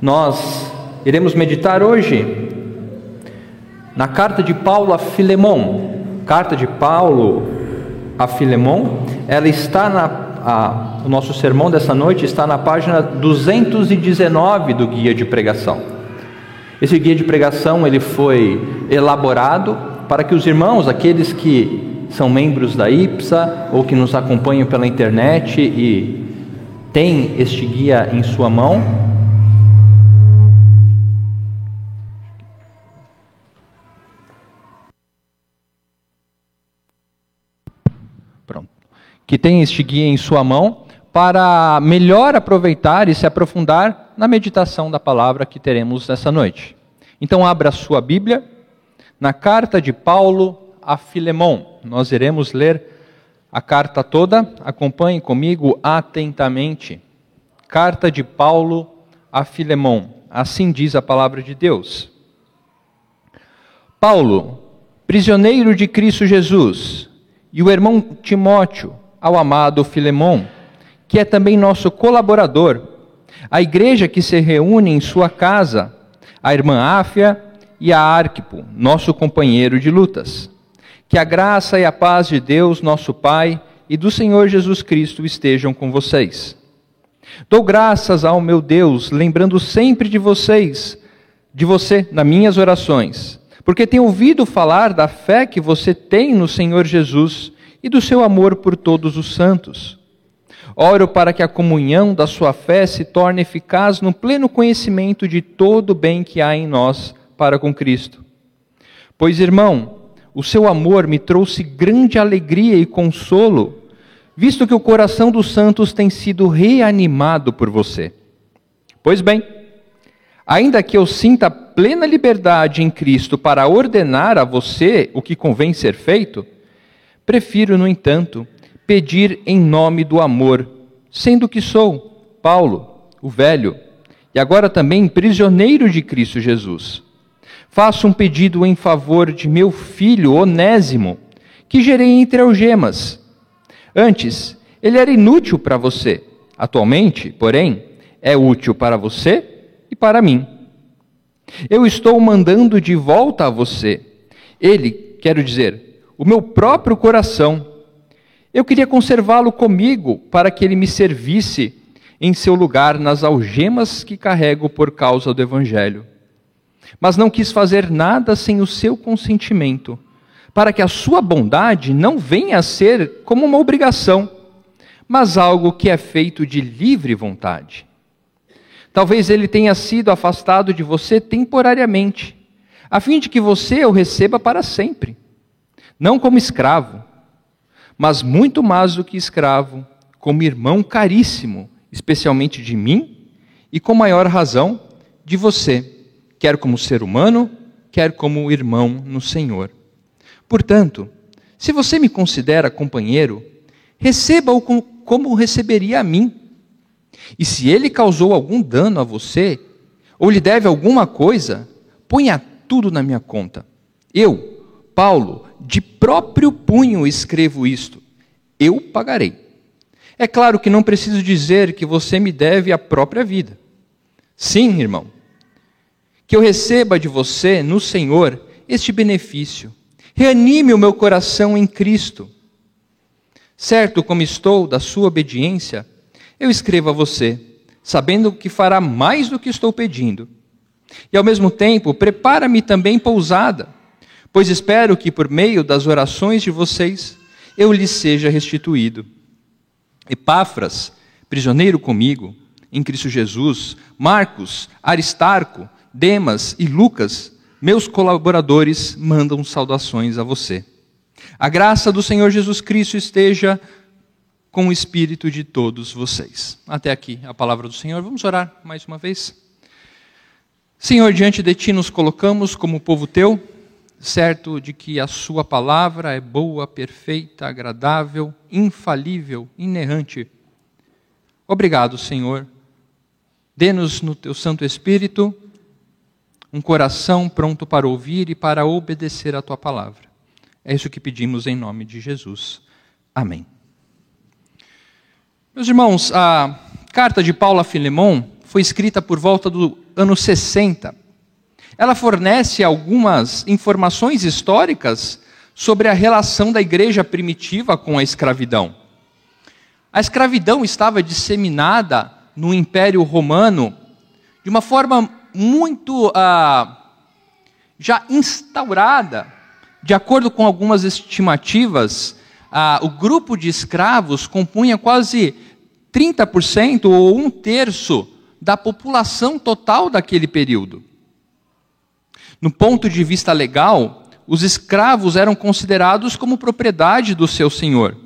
Nós iremos meditar hoje na carta de Paulo a Filemon. Carta de Paulo a Filemon, ela está na a, o nosso sermão dessa noite está na página 219 do guia de pregação. Esse guia de pregação ele foi elaborado para que os irmãos, aqueles que são membros da IPSA ou que nos acompanham pela internet e têm este guia em sua mão, que tem este guia em sua mão para melhor aproveitar e se aprofundar na meditação da palavra que teremos nessa noite. Então, abra sua Bíblia na carta de Paulo a Filemon. Nós iremos ler a carta toda, acompanhe comigo atentamente. Carta de Paulo a Filemon. Assim diz a palavra de Deus. Paulo, prisioneiro de Cristo Jesus, e o irmão Timóteo, ao amado Filemon, que é também nosso colaborador, a igreja que se reúne em sua casa, a irmã Áfia e a Arquipo, nosso companheiro de lutas. Que a graça e a paz de Deus, nosso Pai, e do Senhor Jesus Cristo estejam com vocês. Dou graças ao meu Deus, lembrando sempre de vocês, de você, nas minhas orações, porque tenho ouvido falar da fé que você tem no Senhor Jesus e do seu amor por todos os santos. Oro para que a comunhão da sua fé se torne eficaz no pleno conhecimento de todo o bem que há em nós para com Cristo. Pois, irmão, o seu amor me trouxe grande alegria e consolo, visto que o coração dos santos tem sido reanimado por você. Pois bem, ainda que eu sinta plena liberdade em Cristo para ordenar a você o que convém ser feito, Prefiro, no entanto, pedir em nome do amor, sendo que sou Paulo, o velho, e agora também prisioneiro de Cristo Jesus. Faço um pedido em favor de meu filho Onésimo, que gerei entre algemas. Antes, ele era inútil para você. Atualmente, porém, é útil para você e para mim. Eu estou mandando de volta a você. Ele, quero dizer, o meu próprio coração. Eu queria conservá-lo comigo para que ele me servisse em seu lugar nas algemas que carrego por causa do Evangelho. Mas não quis fazer nada sem o seu consentimento, para que a sua bondade não venha a ser como uma obrigação, mas algo que é feito de livre vontade. Talvez ele tenha sido afastado de você temporariamente, a fim de que você o receba para sempre não como escravo, mas muito mais do que escravo, como irmão caríssimo, especialmente de mim e com maior razão de você, quer como ser humano, quer como irmão no Senhor. Portanto, se você me considera companheiro, receba-o como receberia a mim. E se ele causou algum dano a você, ou lhe deve alguma coisa, ponha tudo na minha conta. Eu, Paulo, de próprio punho escrevo isto: eu pagarei. É claro que não preciso dizer que você me deve a própria vida. Sim, irmão, que eu receba de você, no Senhor, este benefício. Reanime o meu coração em Cristo. Certo como estou da sua obediência, eu escrevo a você, sabendo que fará mais do que estou pedindo. E ao mesmo tempo, prepara-me também pousada pois espero que por meio das orações de vocês eu lhes seja restituído. Epáfras, prisioneiro comigo, em Cristo Jesus, Marcos, Aristarco, Demas e Lucas, meus colaboradores, mandam saudações a você. A graça do Senhor Jesus Cristo esteja com o espírito de todos vocês. Até aqui a palavra do Senhor. Vamos orar mais uma vez. Senhor, diante de ti nos colocamos como povo teu certo de que a Sua palavra é boa, perfeita, agradável, infalível, inerrante. Obrigado, Senhor. Dê-nos no Teu Santo Espírito um coração pronto para ouvir e para obedecer a Tua palavra. É isso que pedimos em nome de Jesus. Amém. Meus irmãos, a carta de Paulo a Filemão foi escrita por volta do ano 60. Ela fornece algumas informações históricas sobre a relação da igreja primitiva com a escravidão. A escravidão estava disseminada no Império Romano de uma forma muito ah, já instaurada. De acordo com algumas estimativas, ah, o grupo de escravos compunha quase 30% ou um terço da população total daquele período. No ponto de vista legal, os escravos eram considerados como propriedade do seu senhor.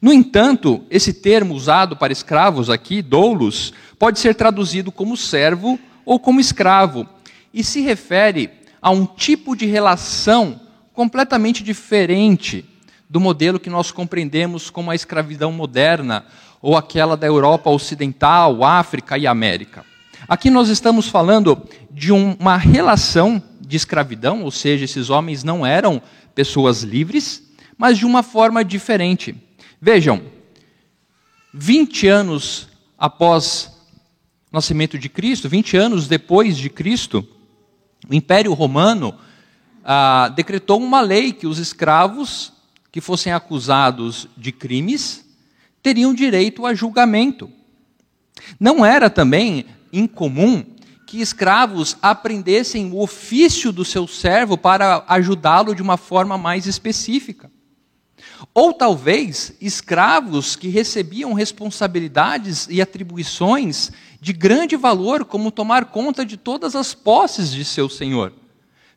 No entanto, esse termo usado para escravos aqui, doulos, pode ser traduzido como servo ou como escravo, e se refere a um tipo de relação completamente diferente do modelo que nós compreendemos como a escravidão moderna ou aquela da Europa Ocidental, África e América. Aqui nós estamos falando de uma relação de escravidão, ou seja, esses homens não eram pessoas livres, mas de uma forma diferente. Vejam, 20 anos após o nascimento de Cristo, 20 anos depois de Cristo, o Império Romano ah, decretou uma lei que os escravos que fossem acusados de crimes teriam direito a julgamento. Não era também incomum que escravos aprendessem o ofício do seu servo para ajudá-lo de uma forma mais específica. Ou talvez escravos que recebiam responsabilidades e atribuições de grande valor, como tomar conta de todas as posses de seu senhor.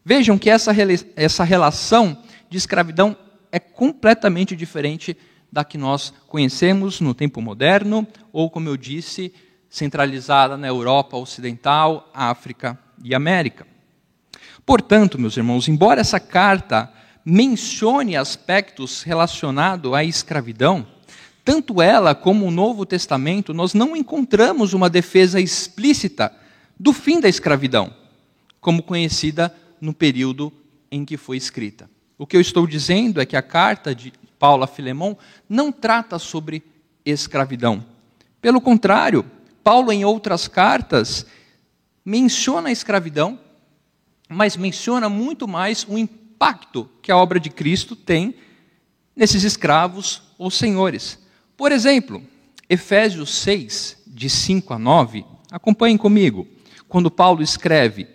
Vejam que essa, essa relação de escravidão é completamente diferente da que nós conhecemos no tempo moderno, ou, como eu disse, centralizada na Europa Ocidental, África e América. Portanto, meus irmãos, embora essa carta mencione aspectos relacionados à escravidão, tanto ela como o Novo Testamento, nós não encontramos uma defesa explícita do fim da escravidão, como conhecida no período em que foi escrita. O que eu estou dizendo é que a carta de Paulo a Filemão não trata sobre escravidão. Pelo contrário, Paulo, em outras cartas, menciona a escravidão, mas menciona muito mais o impacto que a obra de Cristo tem nesses escravos ou senhores. Por exemplo, Efésios 6, de 5 a 9, acompanhem comigo, quando Paulo escreve: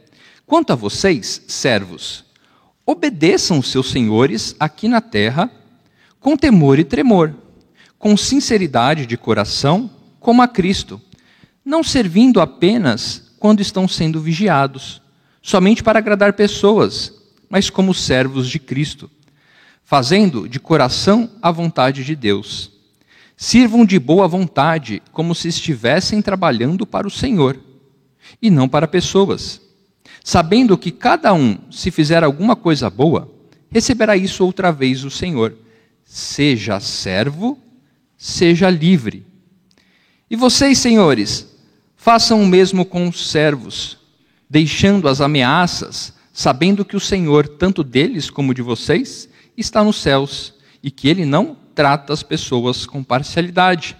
Quanto a vocês, servos, Obedeçam os seus senhores aqui na terra com temor e tremor, com sinceridade de coração, como a Cristo, não servindo apenas quando estão sendo vigiados, somente para agradar pessoas, mas como servos de Cristo, fazendo de coração a vontade de Deus. Sirvam de boa vontade, como se estivessem trabalhando para o Senhor, e não para pessoas sabendo que cada um, se fizer alguma coisa boa, receberá isso outra vez o Senhor, seja servo, seja livre. E vocês, senhores, façam o mesmo com os servos, deixando as ameaças, sabendo que o Senhor, tanto deles como de vocês, está nos céus e que ele não trata as pessoas com parcialidade.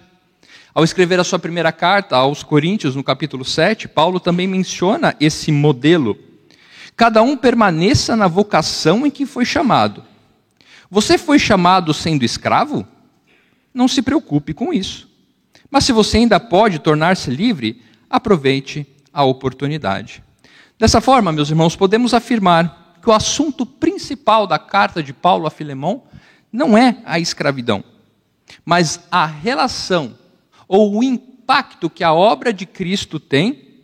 Ao escrever a sua primeira carta aos Coríntios, no capítulo 7, Paulo também menciona esse modelo. Cada um permaneça na vocação em que foi chamado. Você foi chamado sendo escravo? Não se preocupe com isso. Mas se você ainda pode tornar-se livre, aproveite a oportunidade. Dessa forma, meus irmãos, podemos afirmar que o assunto principal da carta de Paulo a Filemão não é a escravidão, mas a relação ou o impacto que a obra de Cristo tem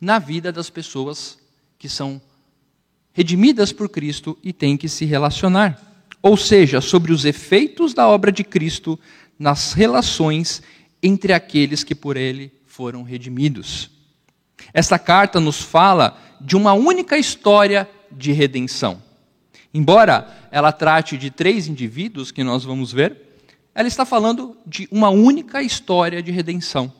na vida das pessoas que são redimidas por Cristo e têm que se relacionar. Ou seja, sobre os efeitos da obra de Cristo nas relações entre aqueles que por ele foram redimidos. Esta carta nos fala de uma única história de redenção. Embora ela trate de três indivíduos que nós vamos ver, ela está falando de uma única história de redenção.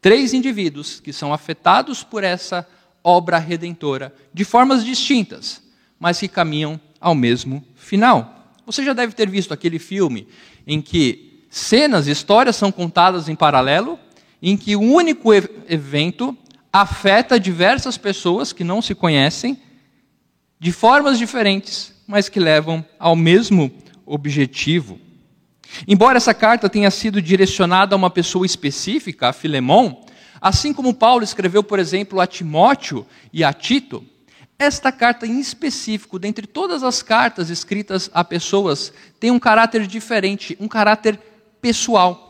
Três indivíduos que são afetados por essa obra redentora, de formas distintas, mas que caminham ao mesmo final. Você já deve ter visto aquele filme em que cenas, histórias são contadas em paralelo, em que um único evento afeta diversas pessoas que não se conhecem de formas diferentes, mas que levam ao mesmo objetivo. Embora essa carta tenha sido direcionada a uma pessoa específica, a Filemão, assim como Paulo escreveu, por exemplo, a Timóteo e a Tito, esta carta em específico, dentre todas as cartas escritas a pessoas, tem um caráter diferente, um caráter pessoal.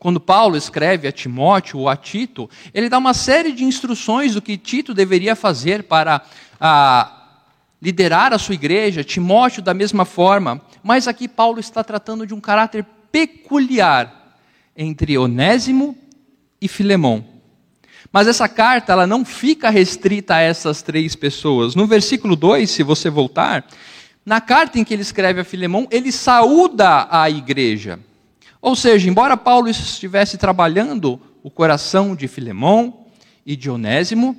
Quando Paulo escreve a Timóteo ou a Tito, ele dá uma série de instruções do que Tito deveria fazer para a, liderar a sua igreja, Timóteo da mesma forma, mas aqui Paulo está tratando de um caráter peculiar entre Onésimo e Filemão. Mas essa carta ela não fica restrita a essas três pessoas. No versículo 2, se você voltar, na carta em que ele escreve a Filemão, ele saúda a igreja. Ou seja, embora Paulo estivesse trabalhando o coração de Filemão e de Onésimo,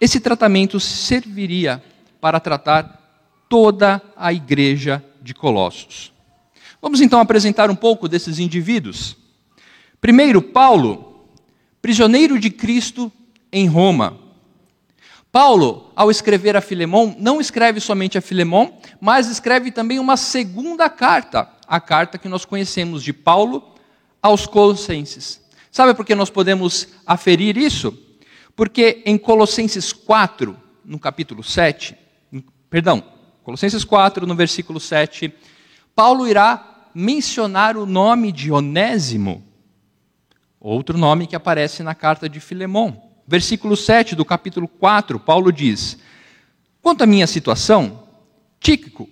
esse tratamento serviria para tratar toda a igreja de Colossos. Vamos então apresentar um pouco desses indivíduos. Primeiro, Paulo, prisioneiro de Cristo em Roma. Paulo, ao escrever a Filemão, não escreve somente a Filemão, mas escreve também uma segunda carta, a carta que nós conhecemos de Paulo aos Colossenses. Sabe por que nós podemos aferir isso? Porque em Colossenses 4, no capítulo 7, Perdão, Colossenses 4, no versículo 7, Paulo irá mencionar o nome de Onésimo, outro nome que aparece na carta de Filemão. Versículo 7 do capítulo 4, Paulo diz: Quanto à minha situação, Tíquico,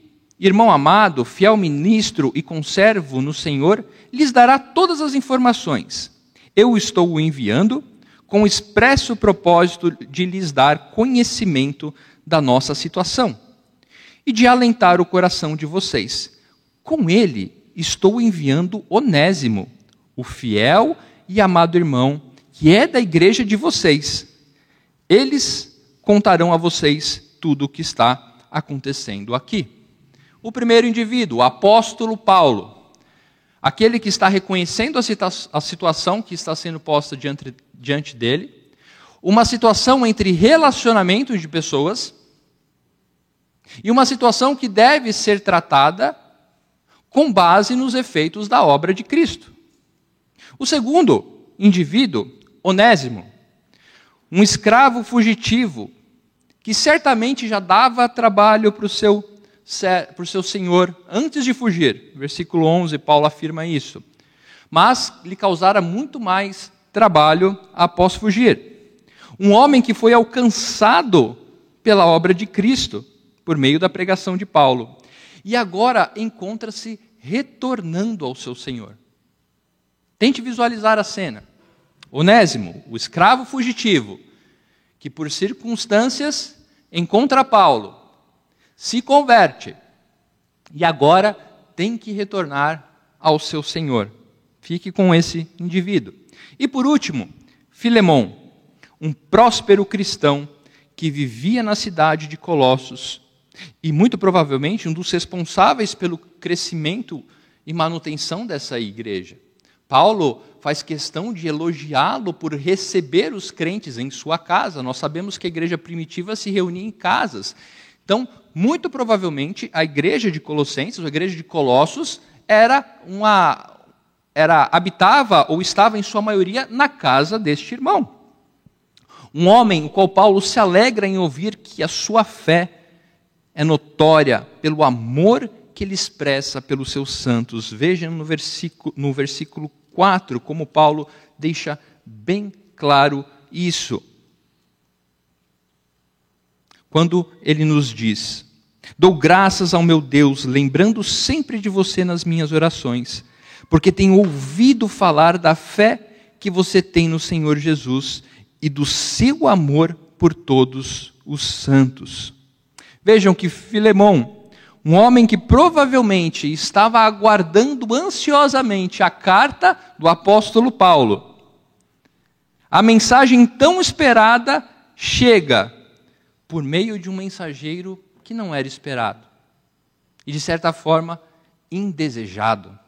irmão amado, fiel ministro e conservo no Senhor, lhes dará todas as informações. Eu estou o enviando com o expresso propósito de lhes dar conhecimento da nossa situação e de alentar o coração de vocês. Com ele estou enviando Onésimo, o fiel e amado irmão, que é da igreja de vocês. Eles contarão a vocês tudo o que está acontecendo aqui. O primeiro indivíduo, o apóstolo Paulo, aquele que está reconhecendo a, situa a situação que está sendo posta diante, diante dele, uma situação entre relacionamentos de pessoas. E uma situação que deve ser tratada com base nos efeitos da obra de Cristo. O segundo indivíduo, Onésimo, um escravo fugitivo, que certamente já dava trabalho para o seu, o seu senhor antes de fugir. Versículo 11, Paulo afirma isso. Mas lhe causara muito mais trabalho após fugir. Um homem que foi alcançado pela obra de Cristo por meio da pregação de Paulo. E agora encontra-se retornando ao seu Senhor. Tente visualizar a cena. Onésimo, o escravo fugitivo, que por circunstâncias encontra Paulo, se converte e agora tem que retornar ao seu Senhor. Fique com esse indivíduo. E por último, Filemão, um próspero cristão que vivia na cidade de Colossos e muito provavelmente um dos responsáveis pelo crescimento e manutenção dessa igreja. Paulo faz questão de elogiá-lo por receber os crentes em sua casa. Nós sabemos que a igreja primitiva se reunia em casas. Então, muito provavelmente, a igreja de Colossenses, a igreja de Colossos, era uma era habitava ou estava em sua maioria na casa deste irmão. Um homem o qual Paulo se alegra em ouvir que a sua fé é notória pelo amor que ele expressa pelos seus santos. Vejam no versículo, no versículo 4 como Paulo deixa bem claro isso. Quando ele nos diz: Dou graças ao meu Deus, lembrando sempre de você nas minhas orações, porque tenho ouvido falar da fé que você tem no Senhor Jesus e do seu amor por todos os santos. Vejam que Filemão, um homem que provavelmente estava aguardando ansiosamente a carta do apóstolo Paulo, a mensagem tão esperada chega por meio de um mensageiro que não era esperado e, de certa forma, indesejado.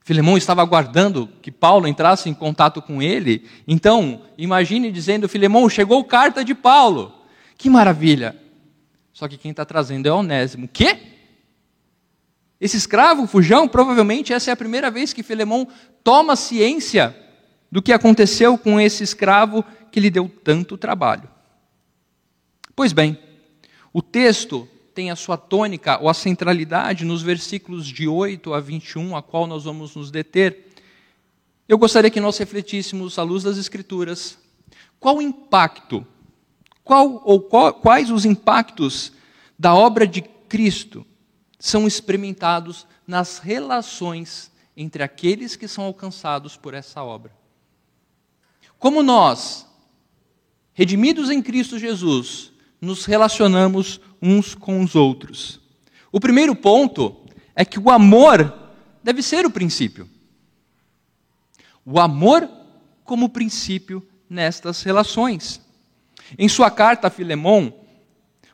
Filemão estava aguardando que Paulo entrasse em contato com ele. Então, imagine dizendo: Filemão, chegou carta de Paulo. Que maravilha! Só que quem está trazendo é Onésimo. Quê? Esse escravo, fujão, provavelmente essa é a primeira vez que Filemão toma ciência do que aconteceu com esse escravo que lhe deu tanto trabalho. Pois bem, o texto tem a sua tônica ou a centralidade nos versículos de 8 a 21, a qual nós vamos nos deter. Eu gostaria que nós refletíssemos, à luz das Escrituras, qual o impacto, qual ou qual, quais os impactos da obra de Cristo são experimentados nas relações entre aqueles que são alcançados por essa obra. Como nós, redimidos em Cristo Jesus, nos relacionamos uns com os outros. O primeiro ponto é que o amor deve ser o princípio. O amor como princípio nestas relações. Em sua carta a Filemão,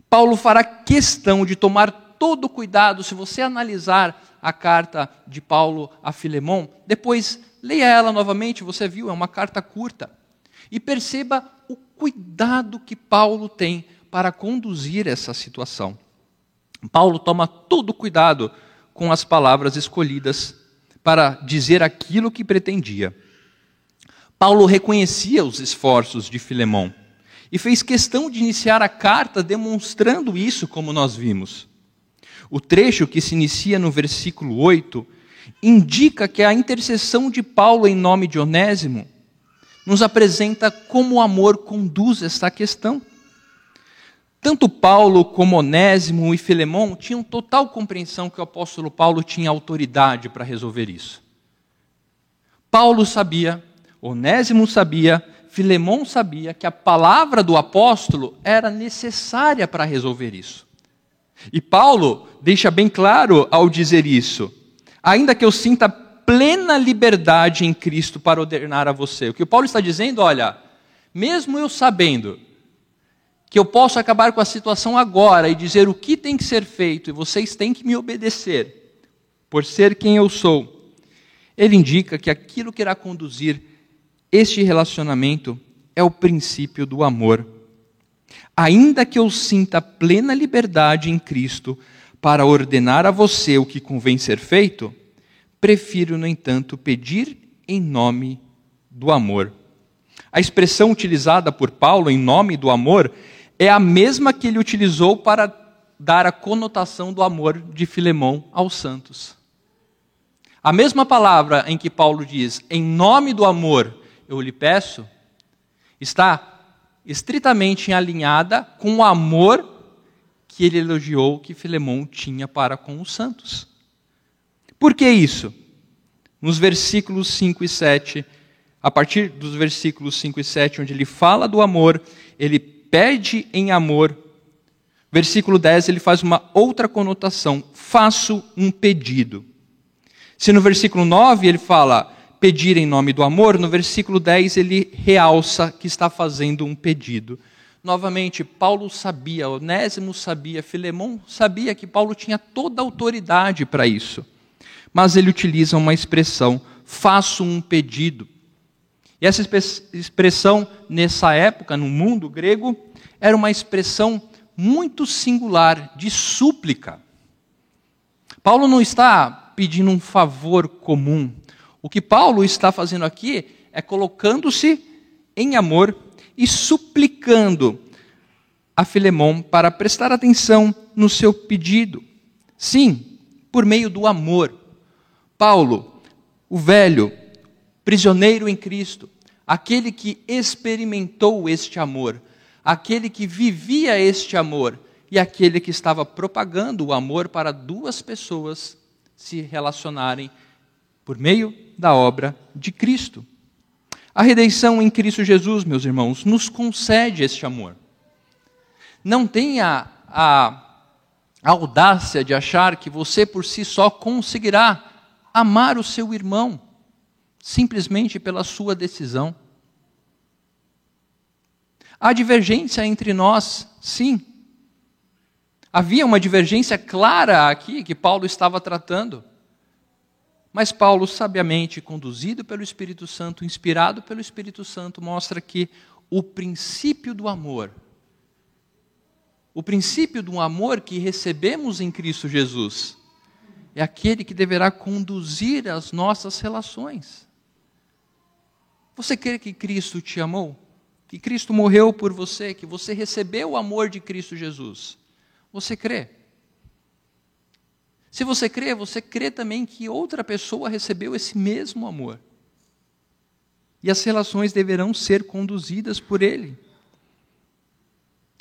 Paulo fará questão de tomar todo cuidado, se você analisar a carta de Paulo a Filemão, depois leia ela novamente, você viu, é uma carta curta. E perceba o cuidado que Paulo tem para conduzir essa situação. Paulo toma todo cuidado com as palavras escolhidas para dizer aquilo que pretendia. Paulo reconhecia os esforços de Filemão e fez questão de iniciar a carta demonstrando isso, como nós vimos. O trecho que se inicia no versículo 8 indica que a intercessão de Paulo em nome de Onésimo nos apresenta como o amor conduz esta questão. Tanto Paulo como Onésimo e Filemão tinham total compreensão que o apóstolo Paulo tinha autoridade para resolver isso. Paulo sabia, Onésimo sabia, Filemão sabia que a palavra do apóstolo era necessária para resolver isso. E Paulo deixa bem claro ao dizer isso: ainda que eu sinta plena liberdade em Cristo para ordenar a você. O que o Paulo está dizendo, olha, mesmo eu sabendo que eu posso acabar com a situação agora e dizer o que tem que ser feito e vocês têm que me obedecer, por ser quem eu sou. Ele indica que aquilo que irá conduzir este relacionamento é o princípio do amor. Ainda que eu sinta plena liberdade em Cristo para ordenar a você o que convém ser feito, prefiro, no entanto, pedir em nome do amor. A expressão utilizada por Paulo em nome do amor é a mesma que ele utilizou para dar a conotação do amor de Filemão aos santos. A mesma palavra em que Paulo diz, em nome do amor eu lhe peço, está estritamente alinhada com o amor que ele elogiou que Filemão tinha para com os santos. Por que isso? Nos versículos 5 e 7, a partir dos versículos 5 e 7, onde ele fala do amor, ele pede em amor. Versículo 10 ele faz uma outra conotação: faço um pedido. Se no versículo 9 ele fala pedir em nome do amor, no versículo 10 ele realça que está fazendo um pedido. Novamente, Paulo sabia, Onésimo sabia, Filemão sabia que Paulo tinha toda a autoridade para isso. Mas ele utiliza uma expressão, faço um pedido. E essa expressão, nessa época, no mundo grego, era uma expressão muito singular de súplica. Paulo não está pedindo um favor comum. O que Paulo está fazendo aqui é colocando-se em amor e suplicando a Filemão para prestar atenção no seu pedido. Sim, por meio do amor. Paulo, o velho, prisioneiro em Cristo, aquele que experimentou este amor, aquele que vivia este amor e aquele que estava propagando o amor para duas pessoas se relacionarem por meio da obra de Cristo. A redenção em Cristo Jesus, meus irmãos, nos concede este amor. Não tenha a, audácia de achar que você por si só conseguirá amar o seu irmão simplesmente pela sua decisão. Há divergência entre nós, sim. Havia uma divergência clara aqui que Paulo estava tratando. Mas Paulo, sabiamente conduzido pelo Espírito Santo, inspirado pelo Espírito Santo, mostra que o princípio do amor, o princípio do amor que recebemos em Cristo Jesus, é aquele que deverá conduzir as nossas relações. Você crê que Cristo te amou? Que Cristo morreu por você? Que você recebeu o amor de Cristo Jesus? Você crê? Se você crê, você crê também que outra pessoa recebeu esse mesmo amor. E as relações deverão ser conduzidas por Ele.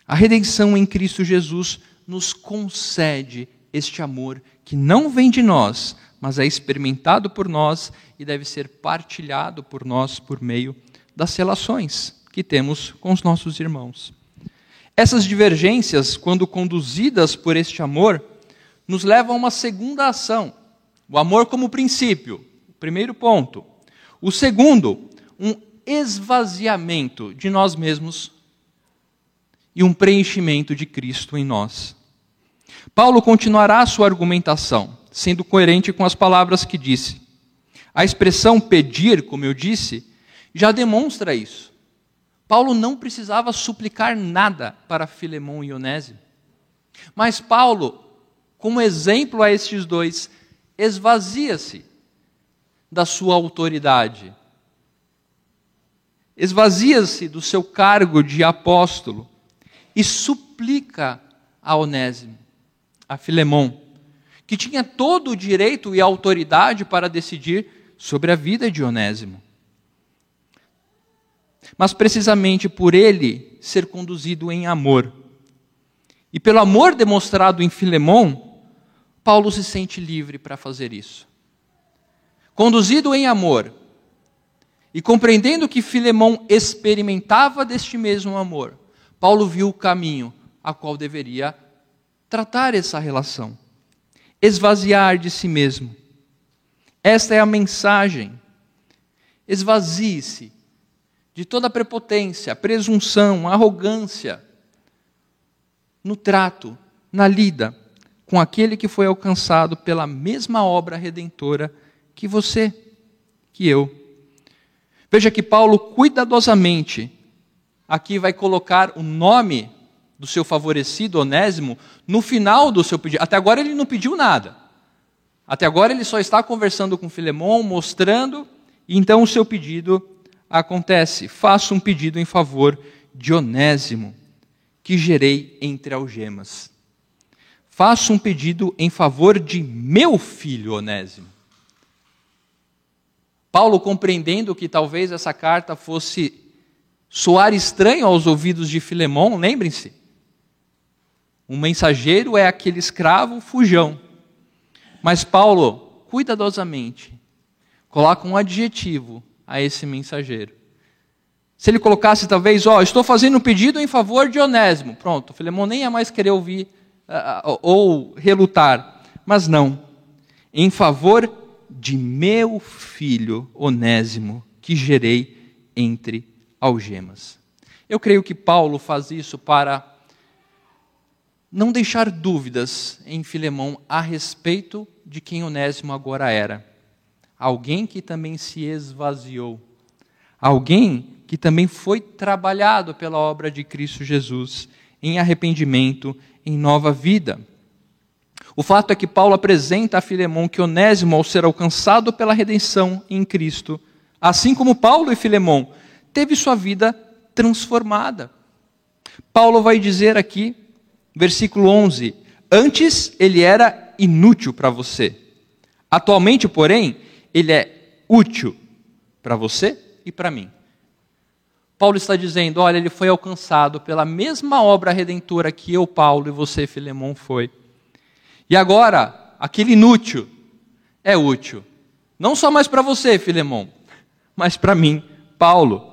A redenção em Cristo Jesus nos concede este amor que não vem de nós, mas é experimentado por nós e deve ser partilhado por nós por meio das relações que temos com os nossos irmãos. Essas divergências, quando conduzidas por este amor, nos levam a uma segunda ação. O amor como princípio, primeiro ponto. O segundo, um esvaziamento de nós mesmos e um preenchimento de Cristo em nós. Paulo continuará a sua argumentação, sendo coerente com as palavras que disse. A expressão pedir, como eu disse, já demonstra isso. Paulo não precisava suplicar nada para Filemão e Onésio. Mas Paulo, como exemplo a estes dois, esvazia-se da sua autoridade. Esvazia-se do seu cargo de apóstolo e suplica a Onésimo, a Filemão, que tinha todo o direito e autoridade para decidir sobre a vida de Onésimo mas precisamente por ele ser conduzido em amor. E pelo amor demonstrado em Filemão, Paulo se sente livre para fazer isso. Conduzido em amor, e compreendendo que Filemão experimentava deste mesmo amor, Paulo viu o caminho a qual deveria tratar essa relação, esvaziar de si mesmo. Esta é a mensagem. Esvazie-se de toda prepotência, presunção, arrogância no trato, na lida com aquele que foi alcançado pela mesma obra redentora que você, que eu. Veja que Paulo cuidadosamente aqui vai colocar o nome do seu favorecido Onésimo no final do seu pedido. Até agora ele não pediu nada. Até agora ele só está conversando com Filemão, mostrando, e então o seu pedido acontece? Faço um pedido em favor de Onésimo, que gerei entre algemas. Faço um pedido em favor de meu filho Onésimo. Paulo, compreendendo que talvez essa carta fosse soar estranho aos ouvidos de Filemão, lembrem-se, um mensageiro é aquele escravo fujão. Mas Paulo, cuidadosamente, coloca um adjetivo a esse mensageiro. Se ele colocasse talvez, ó, oh, estou fazendo um pedido em favor de Onésimo. Pronto, Filemão nem ia mais querer ouvir ou relutar. Mas não. Em favor de meu filho Onésimo, que gerei entre algemas. Eu creio que Paulo faz isso para não deixar dúvidas em Filemão a respeito de quem Onésimo agora era alguém que também se esvaziou, alguém que também foi trabalhado pela obra de Cristo Jesus em arrependimento, em nova vida. O fato é que Paulo apresenta a Filemão que Onésimo, ao ser alcançado pela redenção em Cristo, assim como Paulo e Filemão, teve sua vida transformada. Paulo vai dizer aqui, versículo 11: Antes ele era inútil para você. Atualmente, porém, ele é útil para você e para mim. Paulo está dizendo: olha, ele foi alcançado pela mesma obra redentora que eu, Paulo, e você, Filemão, foi. E agora, aquele inútil é útil. Não só mais para você, Filemão, mas para mim, Paulo.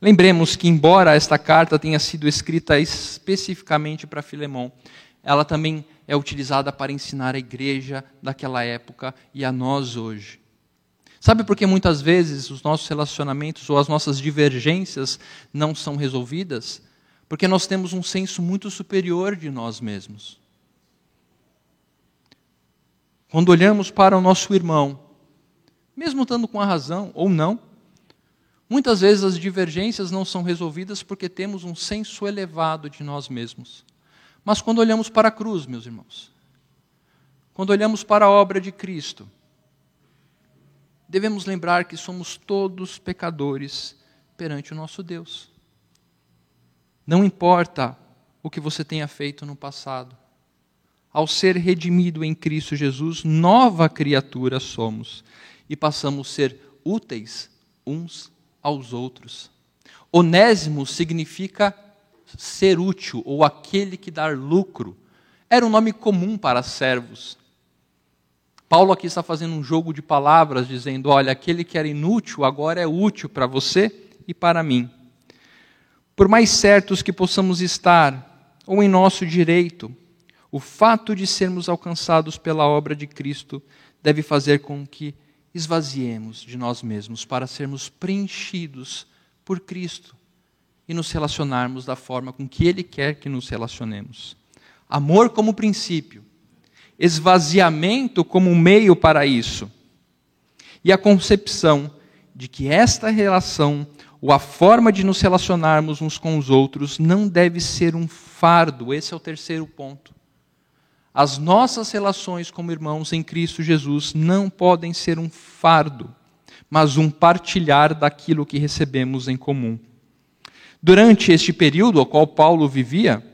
Lembremos que, embora esta carta tenha sido escrita especificamente para Filemão, ela também é utilizada para ensinar a igreja daquela época e a nós hoje. Sabe por que muitas vezes os nossos relacionamentos ou as nossas divergências não são resolvidas? Porque nós temos um senso muito superior de nós mesmos. Quando olhamos para o nosso irmão, mesmo estando com a razão ou não, muitas vezes as divergências não são resolvidas porque temos um senso elevado de nós mesmos. Mas quando olhamos para a cruz, meus irmãos, quando olhamos para a obra de Cristo, devemos lembrar que somos todos pecadores perante o nosso Deus. Não importa o que você tenha feito no passado, ao ser redimido em Cristo Jesus, nova criatura somos e passamos a ser úteis uns aos outros. Onésimo significa ser útil ou aquele que dá lucro. Era um nome comum para servos. Paulo aqui está fazendo um jogo de palavras, dizendo: olha, aquele que era inútil agora é útil para você e para mim. Por mais certos que possamos estar, ou em nosso direito, o fato de sermos alcançados pela obra de Cristo deve fazer com que esvaziemos de nós mesmos para sermos preenchidos por Cristo e nos relacionarmos da forma com que Ele quer que nos relacionemos. Amor como princípio, esvaziamento como meio para isso, e a concepção de que esta relação ou a forma de nos relacionarmos uns com os outros não deve ser um fardo. Esse é o terceiro ponto. As nossas relações como irmãos em Cristo Jesus não podem ser um fardo, mas um partilhar daquilo que recebemos em comum. Durante este período ao qual Paulo vivia,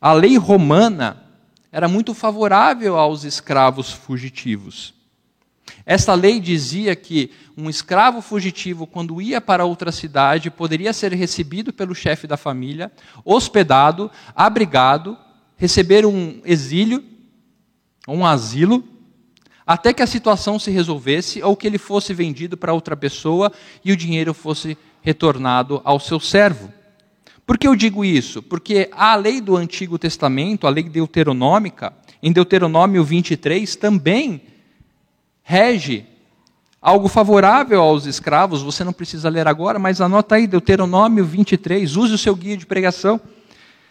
a lei romana era muito favorável aos escravos fugitivos. Esta lei dizia que um escravo fugitivo, quando ia para outra cidade, poderia ser recebido pelo chefe da família, hospedado, abrigado, receber um exílio, um asilo, até que a situação se resolvesse ou que ele fosse vendido para outra pessoa e o dinheiro fosse retornado ao seu servo. Por que eu digo isso? Porque a lei do Antigo Testamento, a lei deuteronômica, em Deuteronômio 23, também rege algo favorável aos escravos. Você não precisa ler agora, mas anota aí Deuteronômio 23, use o seu guia de pregação.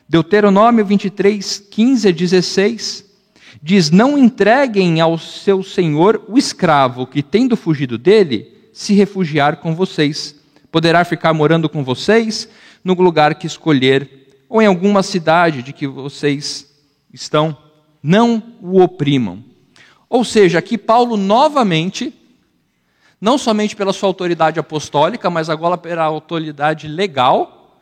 Deuteronômio 23, 15 a 16 diz: Não entreguem ao seu senhor o escravo que, tendo fugido dele, se refugiar com vocês. Poderá ficar morando com vocês no lugar que escolher, ou em alguma cidade de que vocês estão, não o oprimam. Ou seja, aqui Paulo novamente, não somente pela sua autoridade apostólica, mas agora pela autoridade legal,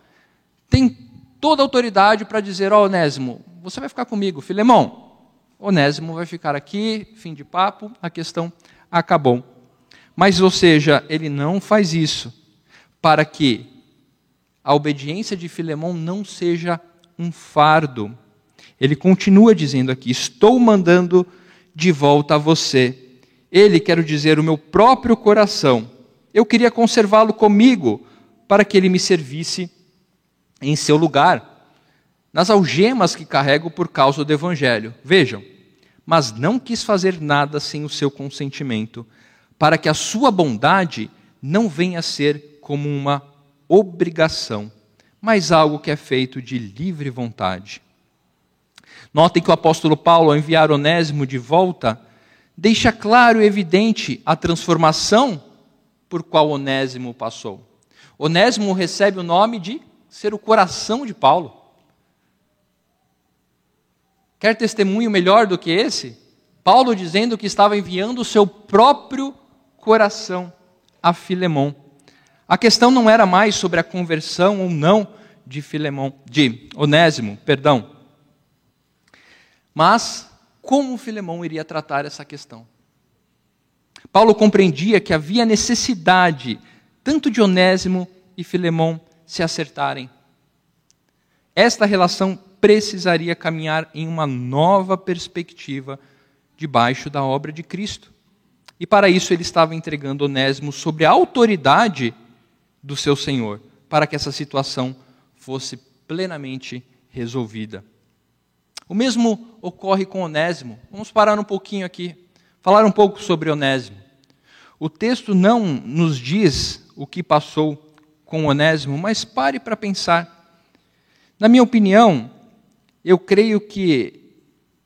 tem toda a autoridade para dizer: Ó oh, Onésimo, você vai ficar comigo, Filemão. Onésimo vai ficar aqui, fim de papo, a questão acabou. Mas, ou seja, ele não faz isso para que a obediência de Filemão não seja um fardo. Ele continua dizendo aqui: Estou mandando de volta a você. Ele, quero dizer, o meu próprio coração. Eu queria conservá-lo comigo para que ele me servisse em seu lugar, nas algemas que carrego por causa do Evangelho. Vejam, mas não quis fazer nada sem o seu consentimento, para que a sua bondade não venha a ser como uma obrigação, mas algo que é feito de livre vontade. Notem que o apóstolo Paulo, ao enviar Onésimo de volta, deixa claro e evidente a transformação por qual Onésimo passou. Onésimo recebe o nome de ser o coração de Paulo. Quer testemunho melhor do que esse? Paulo dizendo que estava enviando o seu próprio coração a Filemão. A questão não era mais sobre a conversão ou não de Filemão, de Onésimo, perdão. Mas como Filemão iria tratar essa questão? Paulo compreendia que havia necessidade tanto de Onésimo e Filemão se acertarem. Esta relação precisaria caminhar em uma nova perspectiva debaixo da obra de Cristo. E para isso ele estava entregando Onésimo sobre a autoridade do seu Senhor, para que essa situação fosse plenamente resolvida. O mesmo ocorre com Onésimo. Vamos parar um pouquinho aqui, falar um pouco sobre Onésimo. O texto não nos diz o que passou com Onésimo, mas pare para pensar. Na minha opinião, eu creio que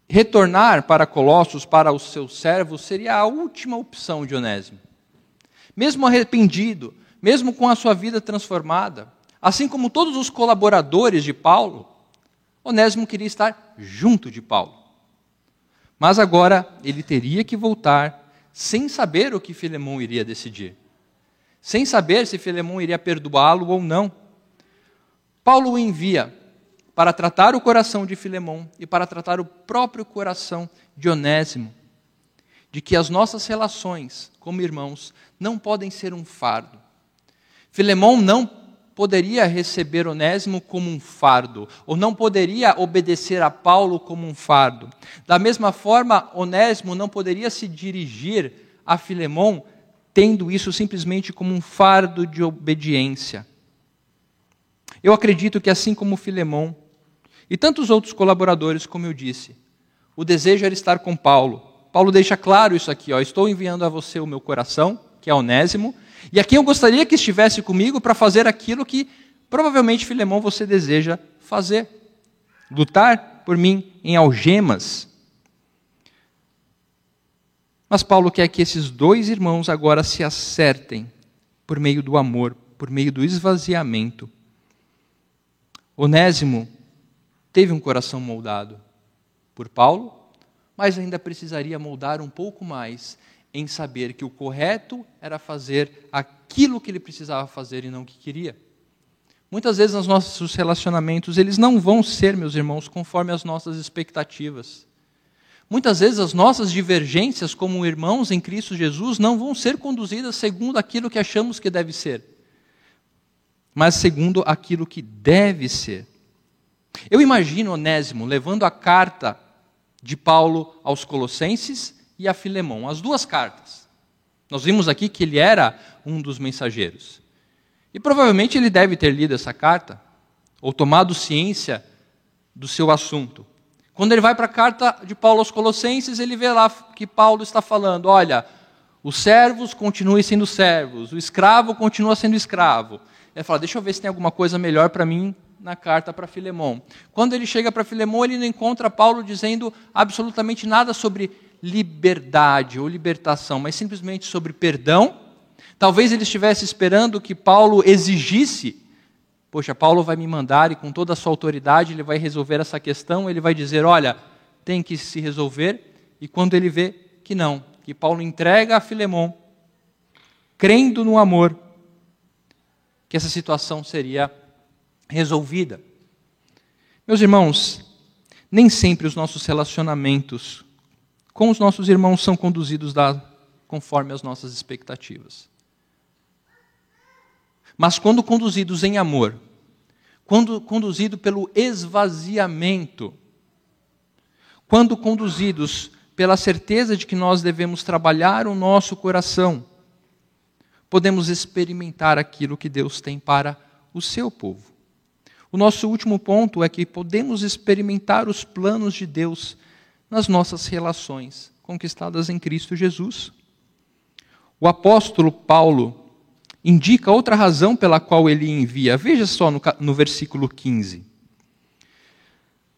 retornar para Colossos, para os seus servos, seria a última opção de Onésimo. Mesmo arrependido, mesmo com a sua vida transformada, assim como todos os colaboradores de Paulo, Onésimo queria estar junto de Paulo. Mas agora ele teria que voltar sem saber o que Filemão iria decidir, sem saber se Filemão iria perdoá-lo ou não. Paulo o envia para tratar o coração de Filemão e para tratar o próprio coração de Onésimo, de que as nossas relações como irmãos não podem ser um fardo. Filemão não poderia receber Onésimo como um fardo, ou não poderia obedecer a Paulo como um fardo. Da mesma forma, Onésimo não poderia se dirigir a Filemão tendo isso simplesmente como um fardo de obediência. Eu acredito que assim como Filemão, e tantos outros colaboradores, como eu disse. O desejo era estar com Paulo. Paulo deixa claro isso aqui: ó, estou enviando a você o meu coração, que é Onésimo, e aqui eu gostaria que estivesse comigo para fazer aquilo que provavelmente, Filemão, você deseja fazer: lutar por mim em algemas. Mas Paulo quer que esses dois irmãos agora se acertem por meio do amor, por meio do esvaziamento. Onésimo teve um coração moldado por Paulo, mas ainda precisaria moldar um pouco mais em saber que o correto era fazer aquilo que ele precisava fazer e não o que queria. Muitas vezes nos nossos relacionamentos, eles não vão ser, meus irmãos, conforme as nossas expectativas. Muitas vezes as nossas divergências como irmãos em Cristo Jesus não vão ser conduzidas segundo aquilo que achamos que deve ser, mas segundo aquilo que deve ser. Eu imagino Onésimo levando a carta de Paulo aos Colossenses e a Filemão, as duas cartas. Nós vimos aqui que ele era um dos mensageiros. E provavelmente ele deve ter lido essa carta, ou tomado ciência do seu assunto. Quando ele vai para a carta de Paulo aos Colossenses, ele vê lá que Paulo está falando: olha, os servos continuem sendo servos, o escravo continua sendo escravo. Ele fala: deixa eu ver se tem alguma coisa melhor para mim na carta para Filemão. Quando ele chega para Filemão, ele não encontra Paulo dizendo absolutamente nada sobre liberdade ou libertação, mas simplesmente sobre perdão. Talvez ele estivesse esperando que Paulo exigisse, poxa, Paulo vai me mandar e com toda a sua autoridade ele vai resolver essa questão, ele vai dizer, olha, tem que se resolver, e quando ele vê que não, que Paulo entrega a Filemão, crendo no amor, que essa situação seria resolvida. Meus irmãos, nem sempre os nossos relacionamentos com os nossos irmãos são conduzidos da, conforme as nossas expectativas. Mas quando conduzidos em amor, quando conduzido pelo esvaziamento, quando conduzidos pela certeza de que nós devemos trabalhar o nosso coração, podemos experimentar aquilo que Deus tem para o seu povo. O nosso último ponto é que podemos experimentar os planos de Deus nas nossas relações conquistadas em Cristo Jesus. O apóstolo Paulo indica outra razão pela qual ele envia. Veja só no, no versículo 15.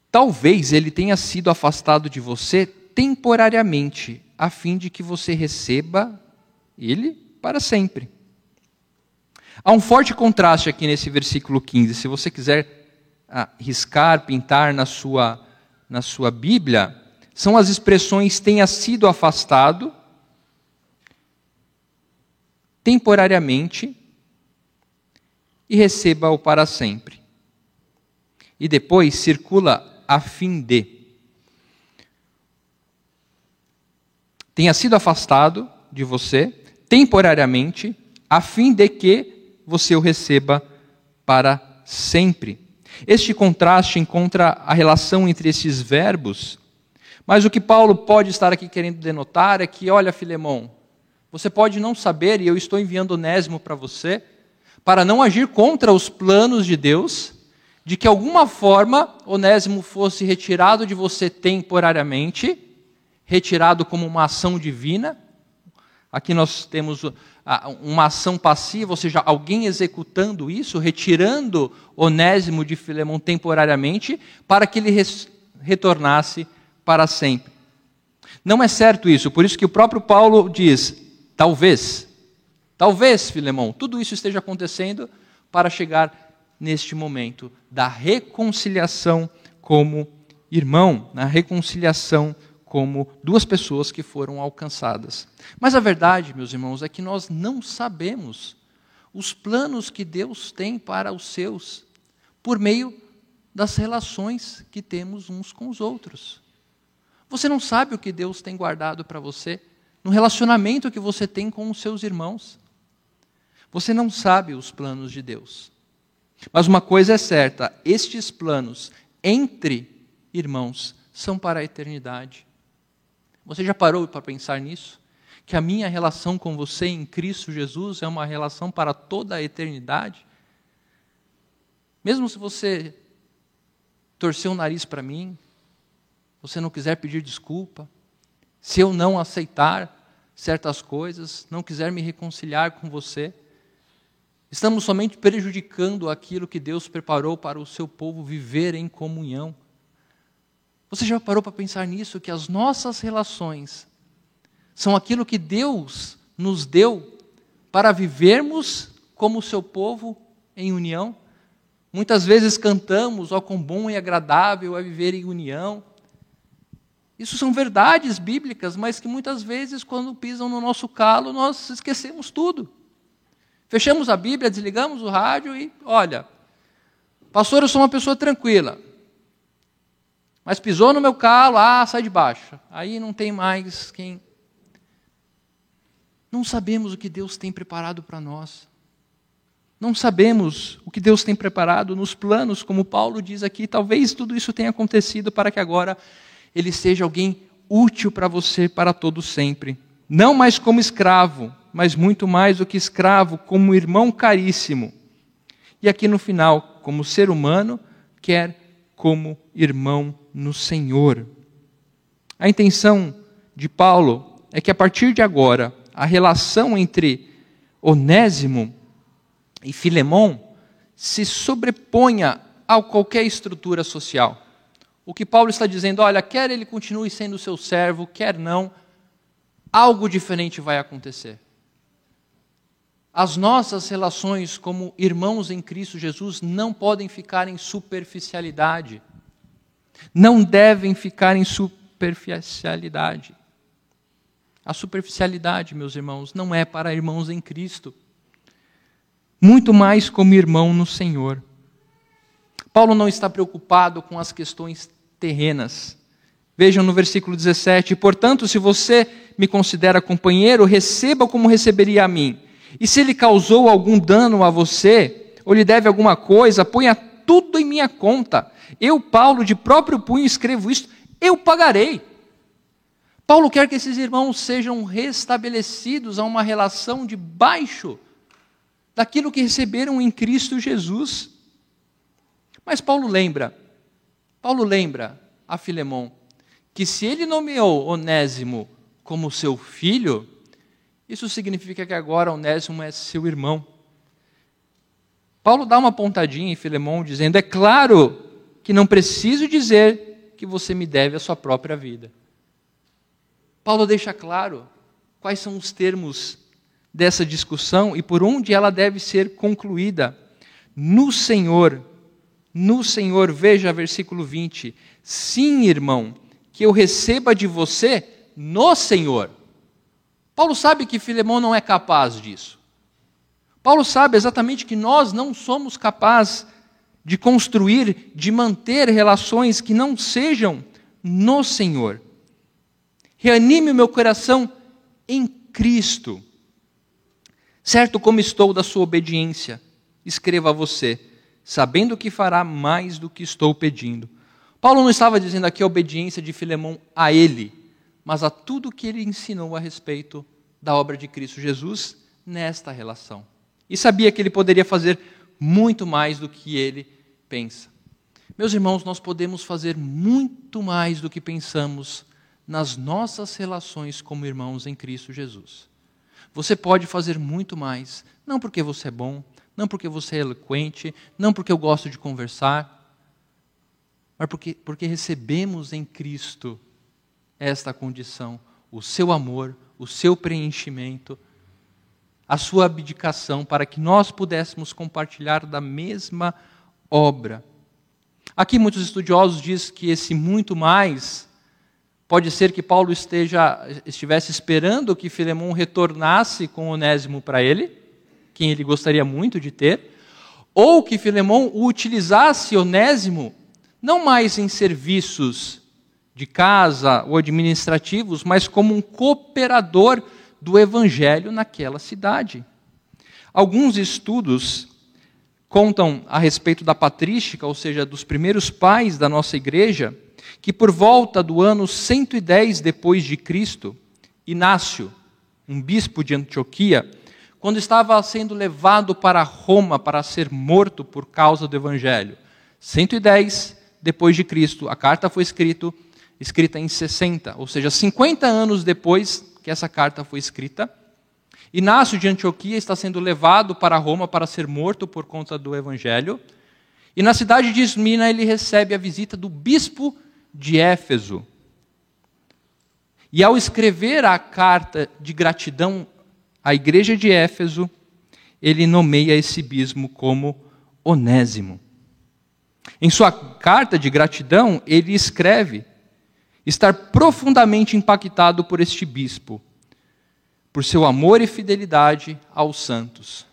Talvez ele tenha sido afastado de você temporariamente, a fim de que você receba ele para sempre. Há um forte contraste aqui nesse versículo 15. Se você quiser ah, riscar, pintar na sua, na sua Bíblia, são as expressões tenha sido afastado, temporariamente, e receba-o para sempre. E depois circula a fim de. Tenha sido afastado de você, temporariamente, a fim de que você o receba para sempre. Este contraste encontra a relação entre esses verbos, mas o que Paulo pode estar aqui querendo denotar é que, olha, Filemão, você pode não saber, e eu estou enviando Onésimo para você, para não agir contra os planos de Deus, de que alguma forma Onésimo fosse retirado de você temporariamente, retirado como uma ação divina. Aqui nós temos uma ação passiva, ou seja, alguém executando isso, retirando Onésimo de Filemão temporariamente, para que ele retornasse para sempre. Não é certo isso, por isso que o próprio Paulo diz: talvez, talvez, Filemão, tudo isso esteja acontecendo para chegar neste momento da reconciliação como irmão, na reconciliação como duas pessoas que foram alcançadas. Mas a verdade, meus irmãos, é que nós não sabemos os planos que Deus tem para os seus por meio das relações que temos uns com os outros. Você não sabe o que Deus tem guardado para você no relacionamento que você tem com os seus irmãos. Você não sabe os planos de Deus. Mas uma coisa é certa: estes planos entre irmãos são para a eternidade. Você já parou para pensar nisso? Que a minha relação com você em Cristo Jesus é uma relação para toda a eternidade? Mesmo se você torcer o nariz para mim, você não quiser pedir desculpa, se eu não aceitar certas coisas, não quiser me reconciliar com você, estamos somente prejudicando aquilo que Deus preparou para o seu povo viver em comunhão. Você já parou para pensar nisso? Que as nossas relações são aquilo que Deus nos deu para vivermos como o seu povo em união? Muitas vezes cantamos, ó, quão bom e agradável é viver em união. Isso são verdades bíblicas, mas que muitas vezes, quando pisam no nosso calo, nós esquecemos tudo. Fechamos a Bíblia, desligamos o rádio e, olha, pastor, eu sou uma pessoa tranquila. Mas pisou no meu calo, ah, sai de baixo. Aí não tem mais quem. Não sabemos o que Deus tem preparado para nós. Não sabemos o que Deus tem preparado nos planos, como Paulo diz aqui. Talvez tudo isso tenha acontecido para que agora ele seja alguém útil para você para todo sempre. Não mais como escravo, mas muito mais do que escravo, como irmão caríssimo. E aqui no final, como ser humano, quer como irmão no Senhor. A intenção de Paulo é que a partir de agora, a relação entre Onésimo e Filemão se sobreponha a qualquer estrutura social. O que Paulo está dizendo, olha, quer ele continue sendo seu servo, quer não, algo diferente vai acontecer. As nossas relações como irmãos em Cristo Jesus não podem ficar em superficialidade. Não devem ficar em superficialidade. A superficialidade, meus irmãos, não é para irmãos em Cristo. Muito mais como irmão no Senhor. Paulo não está preocupado com as questões terrenas. Vejam no versículo 17: Portanto, se você me considera companheiro, receba como receberia a mim. E se ele causou algum dano a você, ou lhe deve alguma coisa, ponha tudo em minha conta. Eu, Paulo, de próprio punho escrevo isto, eu pagarei. Paulo quer que esses irmãos sejam restabelecidos a uma relação de baixo daquilo que receberam em Cristo Jesus. Mas Paulo lembra, Paulo lembra a Filemão que se ele nomeou Onésimo como seu filho, isso significa que agora Onésimo é seu irmão. Paulo dá uma pontadinha em Filemão dizendo: É claro que não preciso dizer que você me deve a sua própria vida. Paulo deixa claro quais são os termos dessa discussão e por onde ela deve ser concluída. No Senhor, no Senhor, veja versículo 20: Sim, irmão, que eu receba de você no Senhor. Paulo sabe que Filemão não é capaz disso. Paulo sabe exatamente que nós não somos capazes de construir, de manter relações que não sejam no Senhor. Reanime o meu coração em Cristo. Certo como estou da sua obediência, escreva a você, sabendo que fará mais do que estou pedindo. Paulo não estava dizendo aqui a obediência de Filemão a ele, mas a tudo que ele ensinou a respeito da obra de Cristo Jesus nesta relação. E sabia que ele poderia fazer muito mais do que ele pensa. Meus irmãos, nós podemos fazer muito mais do que pensamos nas nossas relações como irmãos em Cristo Jesus. Você pode fazer muito mais, não porque você é bom, não porque você é eloquente, não porque eu gosto de conversar, mas porque, porque recebemos em Cristo esta condição, o seu amor, o seu preenchimento, a sua abdicação, para que nós pudéssemos compartilhar da mesma obra. Aqui muitos estudiosos dizem que esse muito mais pode ser que Paulo esteja estivesse esperando que Filemão retornasse com Onésimo para ele, quem ele gostaria muito de ter, ou que Filemão utilizasse Onésimo não mais em serviços de casa ou administrativos, mas como um cooperador do evangelho naquela cidade. Alguns estudos contam a respeito da patrística, ou seja, dos primeiros pais da nossa igreja, que por volta do ano 110 depois de Cristo, Inácio, um bispo de Antioquia, quando estava sendo levado para Roma para ser morto por causa do evangelho. 110 depois de Cristo, a carta foi escrito, escrita em 60, ou seja, 50 anos depois que essa carta foi escrita. Inácio de Antioquia está sendo levado para Roma para ser morto por conta do evangelho. E na cidade de Esmina ele recebe a visita do bispo de Éfeso. E ao escrever a carta de gratidão à igreja de Éfeso, ele nomeia esse bispo como Onésimo. Em sua carta de gratidão, ele escreve estar profundamente impactado por este bispo, por seu amor e fidelidade aos santos.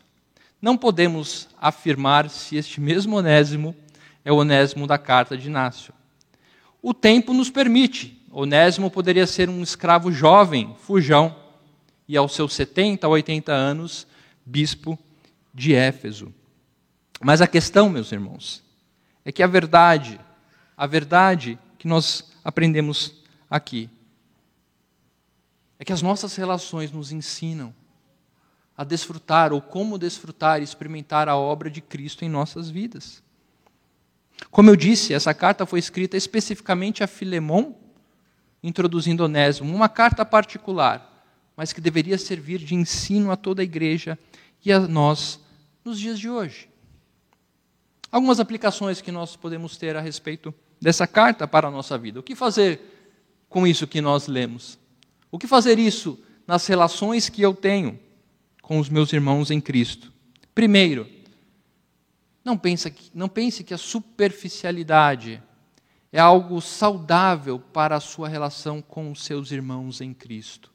Não podemos afirmar se este mesmo Onésimo é o Onésimo da carta de Inácio. O tempo nos permite. Onésimo poderia ser um escravo jovem, fujão, e aos seus 70 ou 80 anos, bispo de Éfeso. Mas a questão, meus irmãos, é que a verdade, a verdade que nós aprendemos aqui, é que as nossas relações nos ensinam a desfrutar ou como desfrutar e experimentar a obra de Cristo em nossas vidas. Como eu disse, essa carta foi escrita especificamente a Filemon, introduzindo Onésimo, uma carta particular, mas que deveria servir de ensino a toda a igreja e a nós nos dias de hoje. Algumas aplicações que nós podemos ter a respeito dessa carta para a nossa vida. O que fazer com isso que nós lemos? O que fazer isso nas relações que eu tenho com os meus irmãos em Cristo? Primeiro, não, que, não pense que a superficialidade é algo saudável para a sua relação com os seus irmãos em Cristo.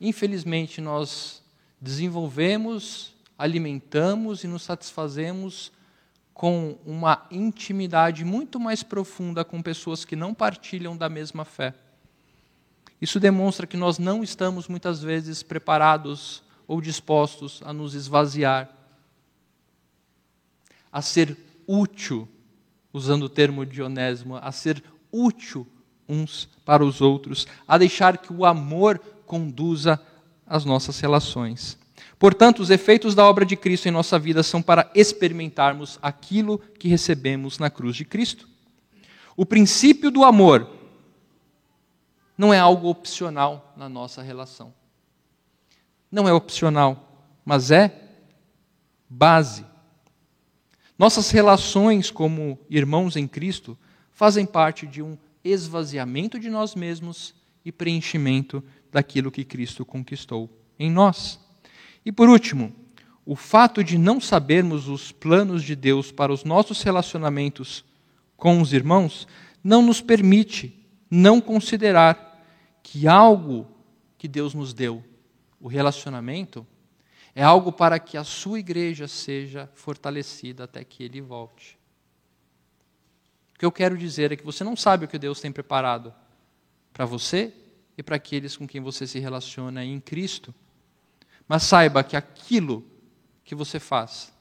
Infelizmente, nós desenvolvemos alimentamos e nos satisfazemos com uma intimidade muito mais profunda com pessoas que não partilham da mesma fé. Isso demonstra que nós não estamos muitas vezes preparados ou dispostos a nos esvaziar, a ser útil, usando o termo de Onésimo, a ser útil uns para os outros, a deixar que o amor conduza as nossas relações. Portanto, os efeitos da obra de Cristo em nossa vida são para experimentarmos aquilo que recebemos na cruz de Cristo. O princípio do amor não é algo opcional na nossa relação. Não é opcional, mas é base. Nossas relações como irmãos em Cristo fazem parte de um esvaziamento de nós mesmos e preenchimento daquilo que Cristo conquistou em nós. E por último, o fato de não sabermos os planos de Deus para os nossos relacionamentos com os irmãos não nos permite não considerar que algo que Deus nos deu, o relacionamento, é algo para que a sua igreja seja fortalecida até que ele volte. O que eu quero dizer é que você não sabe o que Deus tem preparado para você e para aqueles com quem você se relaciona em Cristo. Mas saiba que aquilo que você faz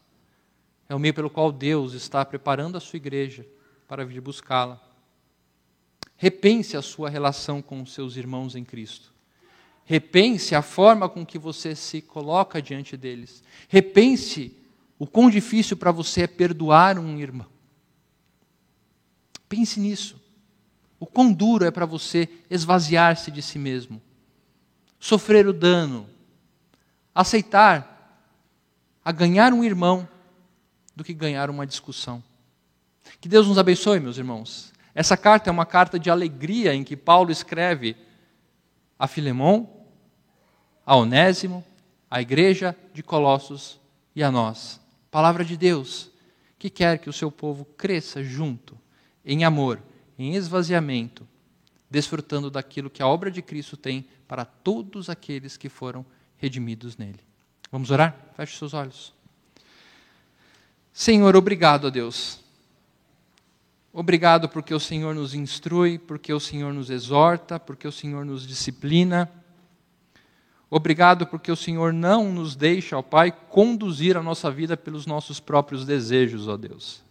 é o meio pelo qual Deus está preparando a sua igreja para vir buscá-la. Repense a sua relação com seus irmãos em Cristo. Repense a forma com que você se coloca diante deles. Repense o quão difícil para você é perdoar um irmão. Pense nisso. O quão duro é para você esvaziar-se de si mesmo, sofrer o dano, aceitar a ganhar um irmão do que ganhar uma discussão. Que Deus nos abençoe, meus irmãos. Essa carta é uma carta de alegria em que Paulo escreve a Filemão, a Onésimo, a igreja de Colossos e a nós. Palavra de Deus, que quer que o seu povo cresça junto, em amor, em esvaziamento, desfrutando daquilo que a obra de Cristo tem para todos aqueles que foram redimidos nele. Vamos orar? Feche seus olhos. Senhor, obrigado a Deus. Obrigado porque o Senhor nos instrui, porque o Senhor nos exorta, porque o Senhor nos disciplina. Obrigado porque o Senhor não nos deixa, ó Pai, conduzir a nossa vida pelos nossos próprios desejos, ó Deus.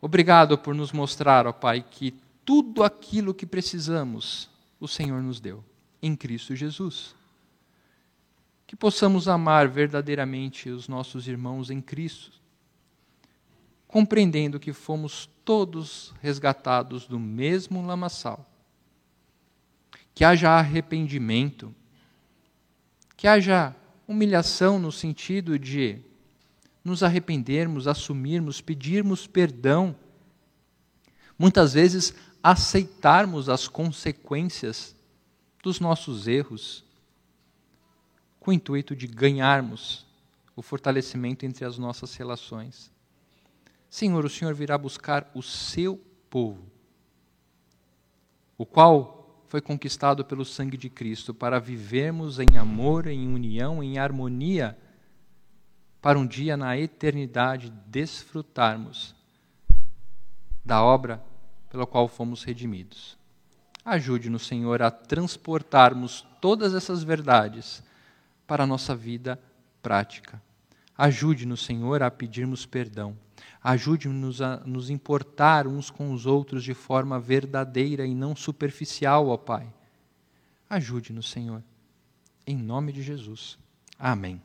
Obrigado por nos mostrar, ó Pai, que tudo aquilo que precisamos, o Senhor nos deu, em Cristo Jesus. Que possamos amar verdadeiramente os nossos irmãos em Cristo, compreendendo que fomos todos resgatados do mesmo lamaçal. Que haja arrependimento, que haja humilhação no sentido de nos arrependermos, assumirmos, pedirmos perdão. Muitas vezes aceitarmos as consequências dos nossos erros, com o intuito de ganharmos o fortalecimento entre as nossas relações. Senhor, o Senhor virá buscar o seu povo, o qual foi conquistado pelo sangue de Cristo, para vivermos em amor, em união, em harmonia, para um dia na eternidade desfrutarmos da obra pela qual fomos redimidos. Ajude-nos, Senhor, a transportarmos todas essas verdades para a nossa vida prática. Ajude-nos, Senhor, a pedirmos perdão. Ajude-nos a nos importar uns com os outros de forma verdadeira e não superficial, ó Pai. Ajude-nos, Senhor. Em nome de Jesus. Amém.